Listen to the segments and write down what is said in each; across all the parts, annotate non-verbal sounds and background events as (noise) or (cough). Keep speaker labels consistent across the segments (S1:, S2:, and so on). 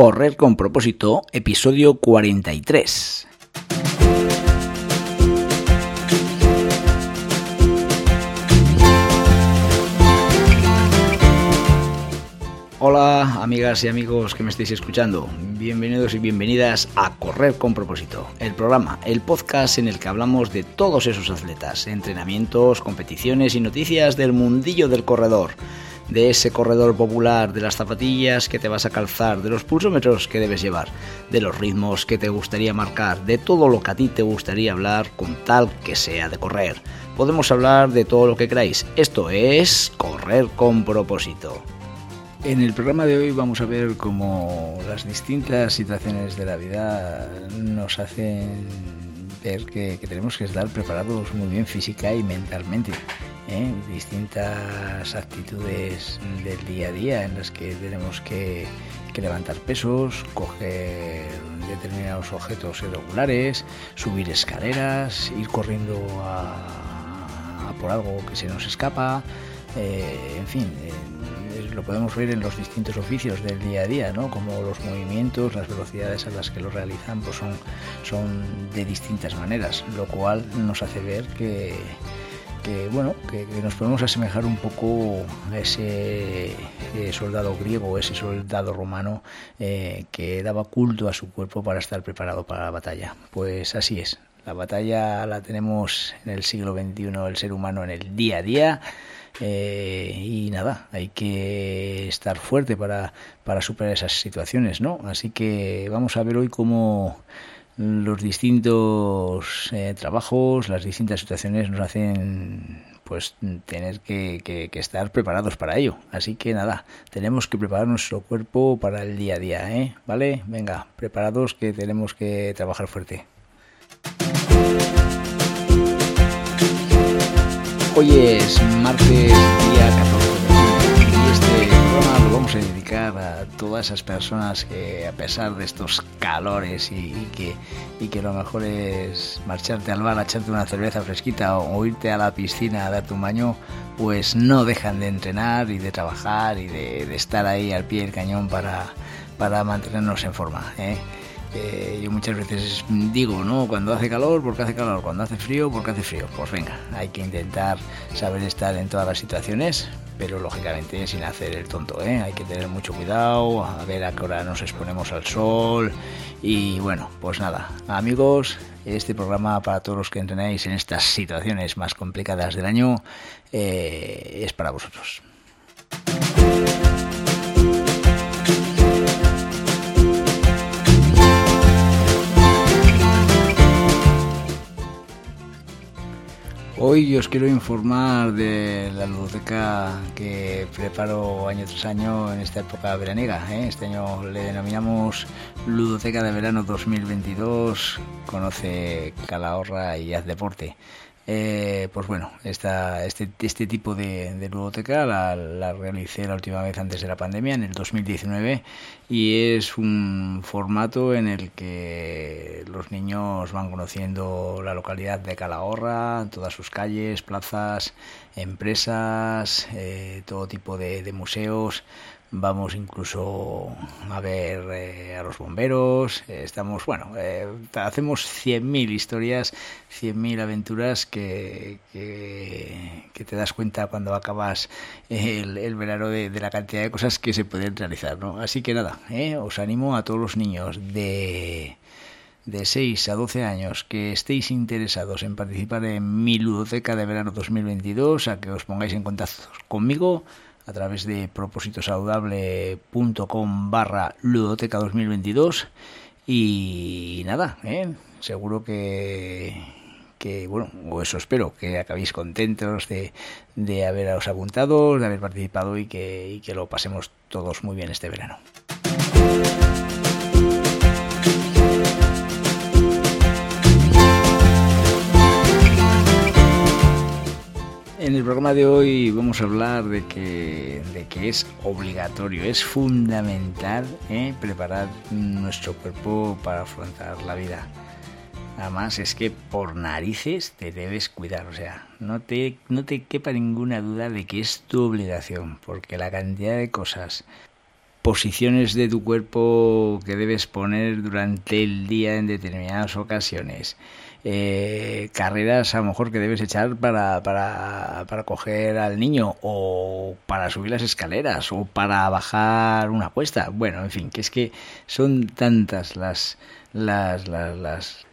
S1: Correr con propósito, episodio 43. Hola amigas y amigos que me estáis escuchando, bienvenidos y bienvenidas a Correr con propósito, el programa, el podcast en el que hablamos de todos esos atletas, entrenamientos, competiciones y noticias del mundillo del corredor de ese corredor popular, de las zapatillas que te vas a calzar, de los pulsómetros que debes llevar, de los ritmos que te gustaría marcar, de todo lo que a ti te gustaría hablar con tal que sea de correr. Podemos hablar de todo lo que queráis. Esto es correr con propósito. En el programa de hoy vamos a ver cómo las distintas situaciones de la vida nos hacen ver que, que tenemos que estar preparados muy bien física y mentalmente ¿eh? distintas actitudes del día a día en las que tenemos que, levantar pesos, coger determinados objetos irregulares, subir escaleras, ir corriendo a, por algo que se nos escapa, eh, en fin. Eh, lo podemos ver en los distintos oficios del día a día, ¿no? como los movimientos, las velocidades a las que lo realizan pues son, son de distintas maneras, lo cual nos hace ver que, bueno que, nos podemos asemejar un poco a ese soldado griego ese soldado romano eh, que daba culto a su cuerpo para estar preparado para la batalla pues así es la batalla la tenemos en el siglo XXI el ser humano en el día a día eh, y nada, hay que estar fuerte para, para superar esas situaciones, ¿no? Así que vamos a ver hoy cómo los distintos eh, trabajos, las distintas situaciones nos hacen pues tener que, estar preparados para ello. Así que nada, tenemos que preparar nuestro cuerpo para el día a día, ¿eh? ¿Vale? Venga, preparados que tenemos que trabajar fuerte. Hoy es martes, día todas esas personas que a pesar de estos calores y, que, y que lo mejor es marcharte al bar a echarte una cerveza fresquita o, irte a la piscina a darte un baño, pues no dejan de entrenar y de trabajar y de, estar ahí al pie del cañón para, para mantenernos en forma. ¿eh? Eh, yo muchas veces digo, ¿no? Cuando hace calor, porque hace calor, cuando hace frío, porque hace frío. Pues venga, hay que intentar saber estar en todas las situaciones, pero lógicamente sin hacer el tonto, ¿eh? Hay que tener mucho cuidado, a ver a qué hora nos exponemos al sol. Y bueno, pues nada, amigos, este programa para todos los que entrenáis en estas situaciones más complicadas del año eh, es para vosotros. Hoy os quiero informar de la ludoteca que preparo año tras año en esta época veraniega. ¿eh? Este año le denominamos Ludoteca de Verano 2022. Conoce Calahorra y haz deporte. Eh, pues bueno, esta, este, este tipo de, de la, realicé la última vez antes de la pandemia, en el 2019, y es un formato en el que los niños van conociendo la localidad de Calahorra, todas sus calles, plazas, empresas, eh, todo tipo de museos, vamos incluso a ver eh, a los bomberos, eh, estamos, bueno, eh, hacemos 100.000 historias, 100.000 aventuras que, que, te das cuenta cuando acabas el, el verano de, de, la cantidad de cosas que se pueden realizar, ¿no? Así que nada, os animo a todos los niños de de 6 a 12 años que estéis interesados en participar en mi ludoteca de verano 2022 a que os pongáis en contacto conmigo a través de propósitosaludable.com barra ludoteca 2022 y nada, ¿eh? seguro que, bueno, o eso espero, que acabéis contentos de, de haberos apuntado, de haber participado y que, y que lo pasemos todos muy bien este verano. En el programa de hoy vamos a hablar de que, de que es obligatorio, es fundamental ¿eh? preparar nuestro cuerpo para afrontar la vida. Además es que por narices te debes cuidar, o sea, no te, no te quepa ninguna duda de que es tu obligación, porque la cantidad de cosas posiciones de tu cuerpo que debes poner durante el día en determinadas ocasiones. Eh, carreras a lo mejor que debes echar para, para, para coger al niño o para subir las escaleras o para bajar una cuesta. Bueno, en fin, que es que son tantas las, las, las, las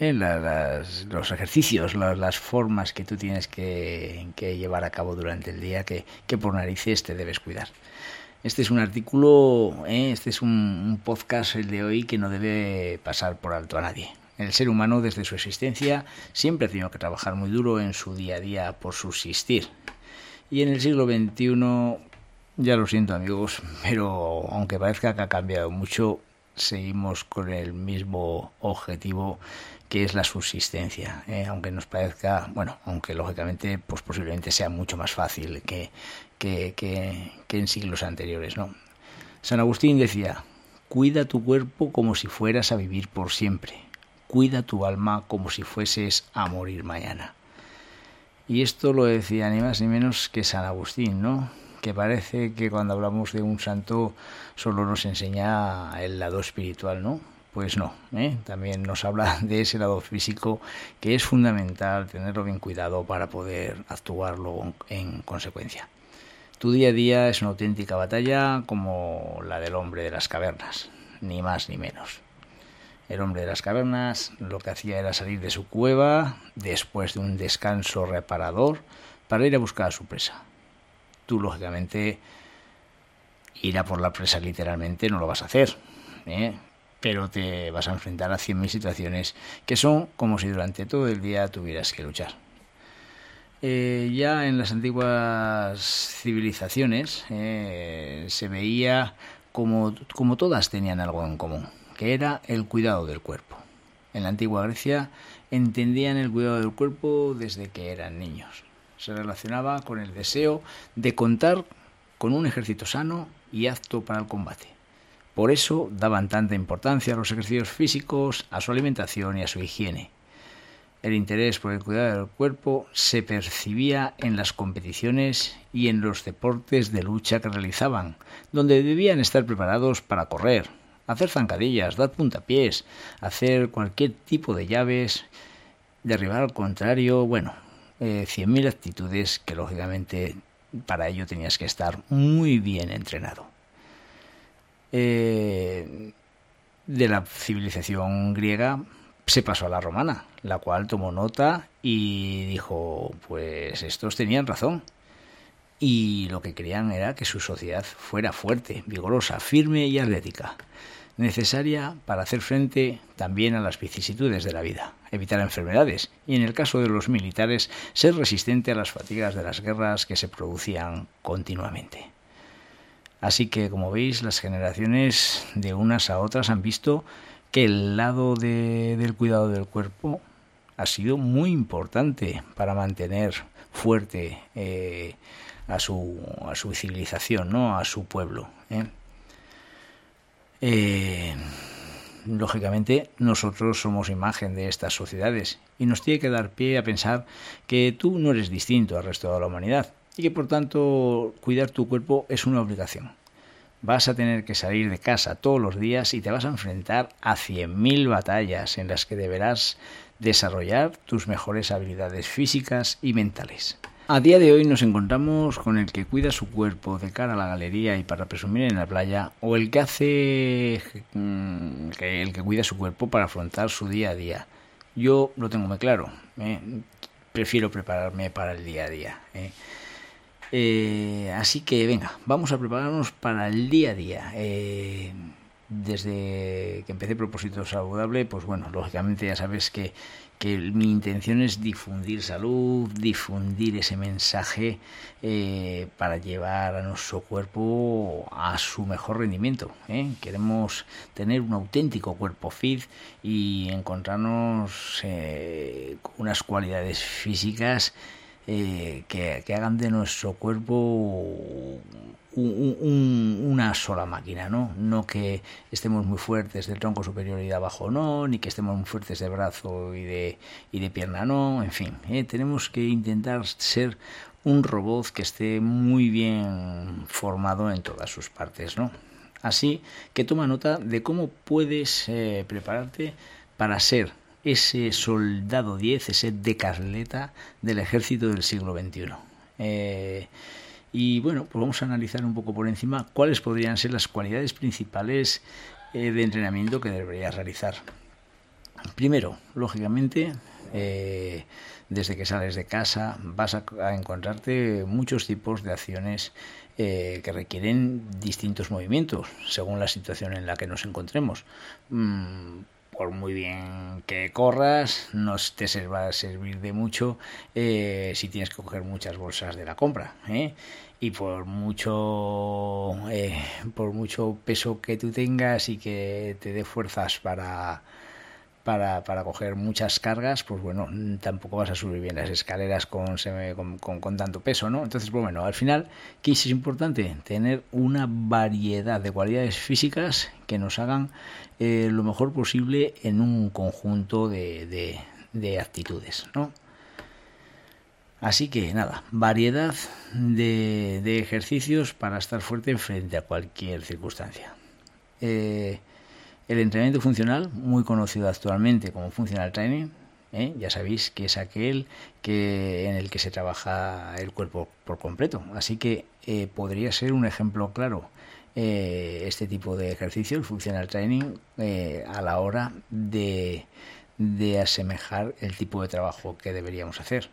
S1: eh, los ejercicios, las, formas que tú tienes que, llevar a cabo durante el día que, que, por narices te debes cuidar. Este es un artículo, eh, este es un, un, podcast el de hoy que no debe pasar por alto a nadie. El ser humano desde su existencia siempre ha tenido que trabajar muy duro en su día a día por subsistir. Y en el siglo XXI, ya lo siento amigos, pero aunque parezca que ha cambiado mucho, seguimos con el mismo objetivo que es la subsistencia, ¿eh? aunque nos parezca, bueno, aunque lógicamente pues posiblemente sea mucho más fácil que, que, que, que en siglos anteriores, ¿no? San Agustín decía, cuida tu cuerpo como si fueras a vivir por siempre, cuida tu alma como si fueses a morir mañana. Y esto lo decía ni más ni menos que San Agustín, ¿no? Que parece que cuando hablamos de un santo solo nos enseña el lado espiritual, ¿no? Pues no, ¿eh? también nos habla de ese lado físico que es fundamental tenerlo bien cuidado para poder actuarlo en consecuencia. Tu día a día es una auténtica batalla como la del hombre de las cavernas, ni más ni menos. El hombre de las cavernas lo que hacía era salir de su cueva después de un descanso reparador para ir a buscar a su presa. Tú, lógicamente, ir a por la presa literalmente no lo vas a hacer. ¿eh? pero te vas a enfrentar a 100.000 situaciones que son como si durante todo el día tuvieras que luchar. Eh, ya en las antiguas civilizaciones eh, se veía como, como todas tenían algo en común, era el cuidado del cuerpo. En la antigua Grecia entendían el cuidado del cuerpo desde que eran niños. Se relacionaba con el deseo de contar con un ejército sano y apto para el combate. Por eso daban tanta importancia a los ejercicios físicos, a su alimentación y a su higiene. El interés por el cuidado del cuerpo se percibía en las competiciones y en los deportes de lucha que realizaban, donde debían estar preparados para correr, hacer zancadillas, dar puntapiés, hacer cualquier tipo de llaves, derribar al contrario, bueno, eh, cien mil actitudes que lógicamente para ello tenías que estar muy bien entrenado. Eh, de la civilización griega se pasó a la romana, la cual tomó nota y dijo, pues estos tenían razón. Y lo que querían era que su sociedad fuera fuerte, vigorosa, firme y atlética, necesaria para hacer frente también a las vicisitudes de la vida, evitar enfermedades y, en el caso de los militares, ser resistente a las fatigas de las guerras que se producían continuamente. Así que, como veis, las generaciones de unas a otras han visto que el lado de, del cuidado del cuerpo ha sido muy importante para mantener fuerte eh, a, su, a su civilización, ¿no? a su pueblo. ¿eh? Eh, lógicamente, nosotros somos imagen de estas sociedades y nos tiene que dar pie a pensar que tú no eres distinto al resto de la humanidad y que por tanto cuidar tu cuerpo es una obligación. Vas a tener que salir de casa todos los días y te vas a enfrentar a 100.000 batallas en las que deberás desarrollar tus mejores habilidades físicas y mentales. A día de hoy nos encontramos con el que cuida su cuerpo de cara a la galería y para presumir en la playa, o el que hace mm, el que cuida su cuerpo para afrontar su día a día. Yo lo tengo muy claro. ¿eh? Prefiero prepararme para el día a día. ¿eh? Eh, así que venga, vamos a prepararnos para el día a día. Eh, desde que empecé Propósito Saludable, pues bueno, lógicamente ya sabes que, que mi intención es difundir salud, difundir ese mensaje eh, para llevar a nuestro cuerpo a su mejor rendimiento. Queremos tener un auténtico cuerpo fit y encontrarnos con unas cualidades físicas eh, que, hagan de nuestro cuerpo una sola máquina, ¿no? No que estemos muy fuertes del tronco superior y de abajo, no, ni que estemos muy fuertes de brazo y de, y de pierna, no, en fin, ¿eh? tenemos que intentar ser un robot que esté muy bien formado en todas sus partes, ¿no? Así que toma nota de cómo puedes eh, prepararte para ser ese soldado 10, ese decasleta del ejército del siglo XXI. Eh, y bueno, pues vamos a analizar un poco por encima cuáles podrían ser las cualidades principales eh, de entrenamiento que deberías realizar. Primero, lógicamente, eh, desde que sales de casa vas a, encontrarte muchos tipos de acciones que requieren distintos movimientos según la situación en la que nos encontremos. Mm, por muy bien que corras, no te va a servir de mucho eh, si tienes que coger muchas bolsas de la compra. ¿eh? Y por mucho, eh, por mucho peso que tú tengas y que te dé fuerzas para, para, para coger muchas cargas, pues bueno, tampoco vas a subir bien las escaleras con, con, con, tanto peso, ¿no? Entonces, pues bueno, al final, ¿qué es importante? Tener una variedad de cualidades físicas que nos hagan eh, lo mejor posible en un conjunto de, de, de actitudes, ¿no? Así que nada, variedad de, de, ejercicios para estar fuerte frente a cualquier circunstancia. Eh, el entrenamiento funcional, muy conocido actualmente como Functional Training, ¿eh? ya sabéis que es aquel que, en el que se trabaja el cuerpo por completo. Así que eh, podría ser un ejemplo claro eh, este tipo de ejercicio, el Functional Training, a la hora de, de, asemejar el tipo de trabajo que deberíamos hacer.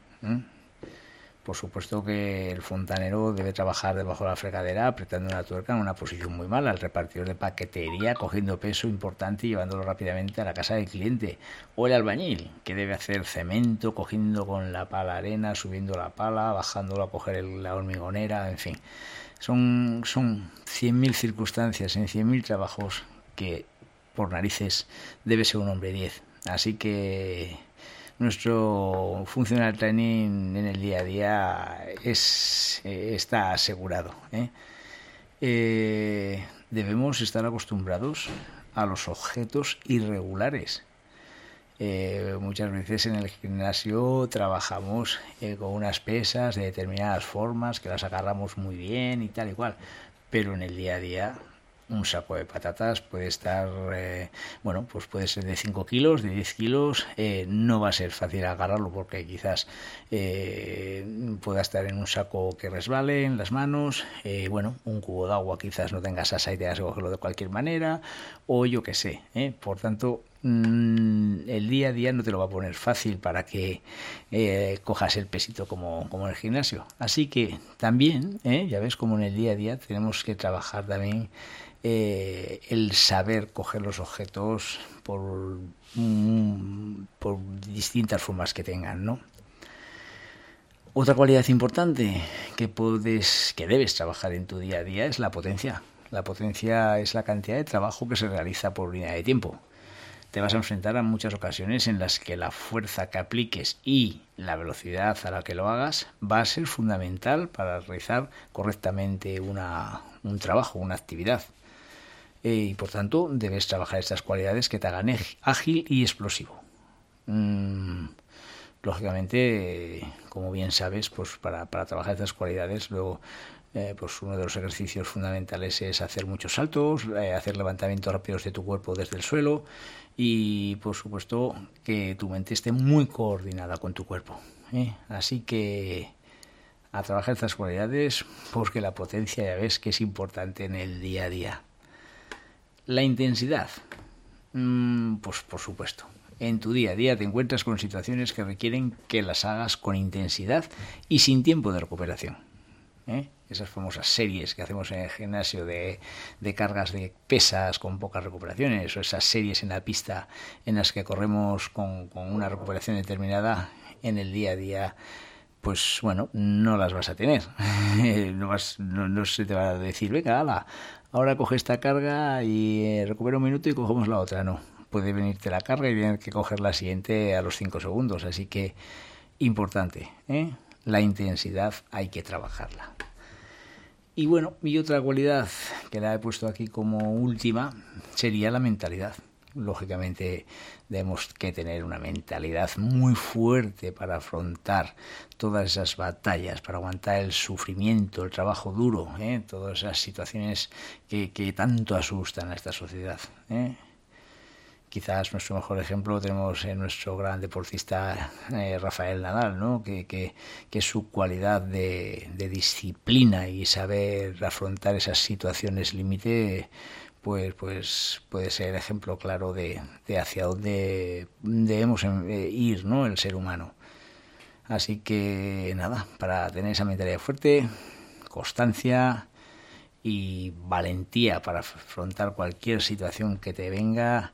S1: Por supuesto que el fontanero debe trabajar debajo de la fregadera apretando una tuerca en una posición muy mala, el repartidor de paquetería cogiendo peso importante y llevándolo rápidamente a la casa del cliente, o el albañil que debe hacer cemento cogiendo con la pala arena, subiendo la pala, bajándolo a coger la hormigonera, en fin. Son, son 100.000 circunstancias en 100.000 trabajos que por narices debe ser un hombre 10. Así que nuestro funcional training en el día a día es, eh, está asegurado. ¿eh? Eh, debemos estar acostumbrados a los objetos irregulares. muchas veces en el gimnasio trabajamos con unas pesas de determinadas formas que las agarramos muy bien y tal y cual, pero en el día a día un saco de patatas puede estar, eh, bueno, pues puede ser de 5 kilos, de 10 kilos, eh, no va a ser fácil agarrarlo porque quizás eh, pueda estar en un saco que resbale en las manos, bueno, un cubo de agua quizás no tengas asa y tengas que cogerlo de cualquier manera, o yo qué sé, por tanto, mm, el día a día no te lo va a poner fácil para que cojas el pesito como, como en el gimnasio. Así que también, ya ves como en el día a día tenemos que trabajar también eh, el saber coger los objetos por, por distintas formas que tengan, ¿no? Otra cualidad importante que puedes, que debes trabajar en tu día a día es la potencia. La potencia es la cantidad de trabajo que se realiza por línea de tiempo. Te vas a enfrentar a muchas ocasiones en las que la fuerza que apliques y la velocidad a la que lo hagas va a ser fundamental para realizar correctamente una, un trabajo, una actividad. Eh, y por tanto debes trabajar estas cualidades que te hagan ágil y explosivo. Mm, lógicamente, como bien sabes, pues para, para trabajar estas cualidades, luego eh, pues uno de los ejercicios fundamentales es hacer muchos saltos, eh, hacer levantamientos rápidos de tu cuerpo desde el suelo y por supuesto que tu mente esté muy coordinada con tu cuerpo. Así que a trabajar estas cualidades porque la potencia ya ves que es importante en el día a día. La intensidad. Mm, pues por supuesto. En tu día a día te encuentras con situaciones que requieren que las hagas con intensidad y sin tiempo de recuperación. ¿eh? Esas famosas series que hacemos en el gimnasio de, de, cargas de pesas con pocas recuperaciones, o esas series en la pista en las que corremos con, con una recuperación determinada en el día a día pues bueno, no las vas a tener. (laughs) no, vas, no, no, se te va a decir, venga, ala, ahora coge esta carga y eh, recupera un minuto y cogemos la otra. No, puede venirte la carga y tener que coger la siguiente a los 5 segundos. Así que, importante, ¿eh? la intensidad hay que trabajarla. Y bueno, mi otra cualidad que la he puesto aquí como última sería la mentalidad. Lógicamente tenemos que tener una mentalidad muy fuerte para afrontar todas esas batallas, para aguantar el sufrimiento, el trabajo duro, ¿eh? todas esas situaciones que, tanto asustan a esta sociedad. ¿eh? Quizás nuestro mejor ejemplo tenemos en nuestro gran deportista eh, Rafael Nadal, ¿no? que su cualidad de, de, disciplina y saber afrontar esas situaciones límite pues, pues puede ser ejemplo claro de, de hacia dónde debemos eh, ir ¿no? el ser humano. Así que nada, para tener esa mentalidad fuerte, constancia y valentía para afrontar cualquier situación que te venga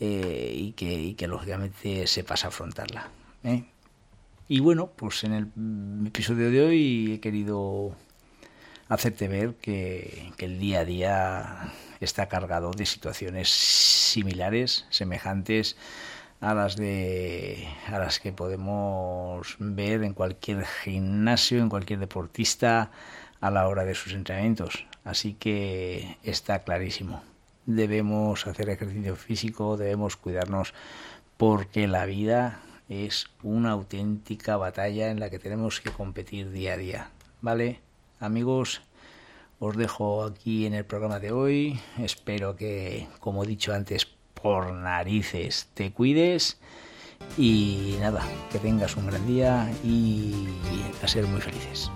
S1: eh, y, que, y que lógicamente sepas afrontarla. ¿eh? Y bueno, pues en el episodio de hoy he querido hacerte ver que, que el día a día está cargado de situaciones similares, semejantes a las de a las que podemos ver en cualquier gimnasio, en cualquier deportista a la hora de sus entrenamientos. Así que está clarísimo. Debemos hacer ejercicio físico, debemos cuidarnos porque la vida es una auténtica batalla en la que tenemos que competir día a día. ¿Vale? Amigos, os dejo aquí en el programa de hoy. Espero que, como he dicho antes, por narices te cuides. Y nada, que tengas un gran día y a ser muy felices.